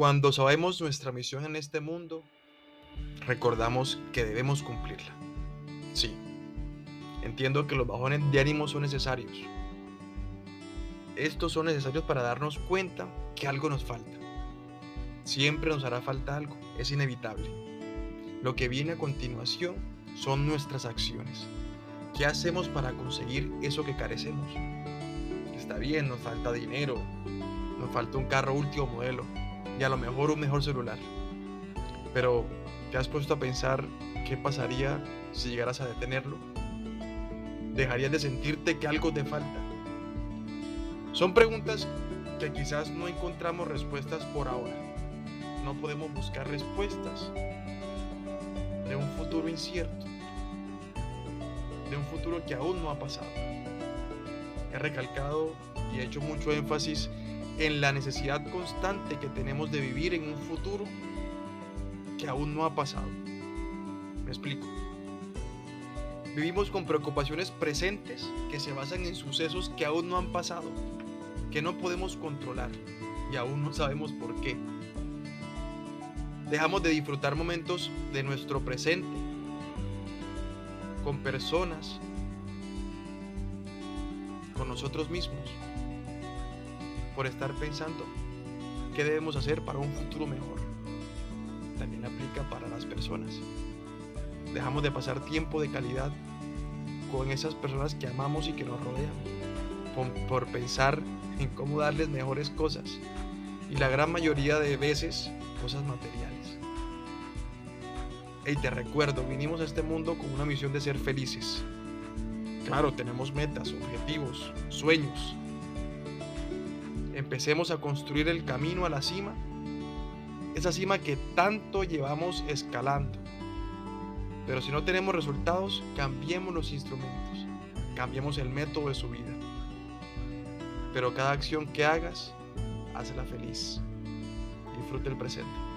Cuando sabemos nuestra misión en este mundo, recordamos que debemos cumplirla. Sí, entiendo que los bajones de ánimo son necesarios. Estos son necesarios para darnos cuenta que algo nos falta. Siempre nos hará falta algo, es inevitable. Lo que viene a continuación son nuestras acciones. ¿Qué hacemos para conseguir eso que carecemos? Está bien, nos falta dinero, nos falta un carro último modelo, a lo mejor un mejor celular. Pero, ¿te has puesto a pensar qué pasaría si llegaras a detenerlo? ¿Dejarías de sentirte que algo te falta? Son preguntas que quizás no encontramos respuestas por ahora. No podemos buscar respuestas de un futuro incierto, de un futuro que aún no ha pasado. He recalcado y he hecho mucho énfasis en la necesidad constante que tenemos de vivir en un futuro que aún no ha pasado. Me explico. Vivimos con preocupaciones presentes que se basan en sucesos que aún no han pasado, que no podemos controlar y aún no sabemos por qué. Dejamos de disfrutar momentos de nuestro presente con personas, con nosotros mismos por estar pensando qué debemos hacer para un futuro mejor. También aplica para las personas. Dejamos de pasar tiempo de calidad con esas personas que amamos y que nos rodean, por, pensar en cómo darles mejores cosas. Y la gran mayoría de veces, cosas materiales. Y te recuerdo, vinimos a este mundo con una misión de ser felices. Claro, tenemos metas, objetivos, sueños, empecemos a construir el camino a la cima, esa cima que tanto llevamos escalando. Pero si no tenemos resultados, cambiemos los instrumentos, cambiemos el método de su vida. Pero cada acción que hagas, hazla feliz. Disfrute el presente.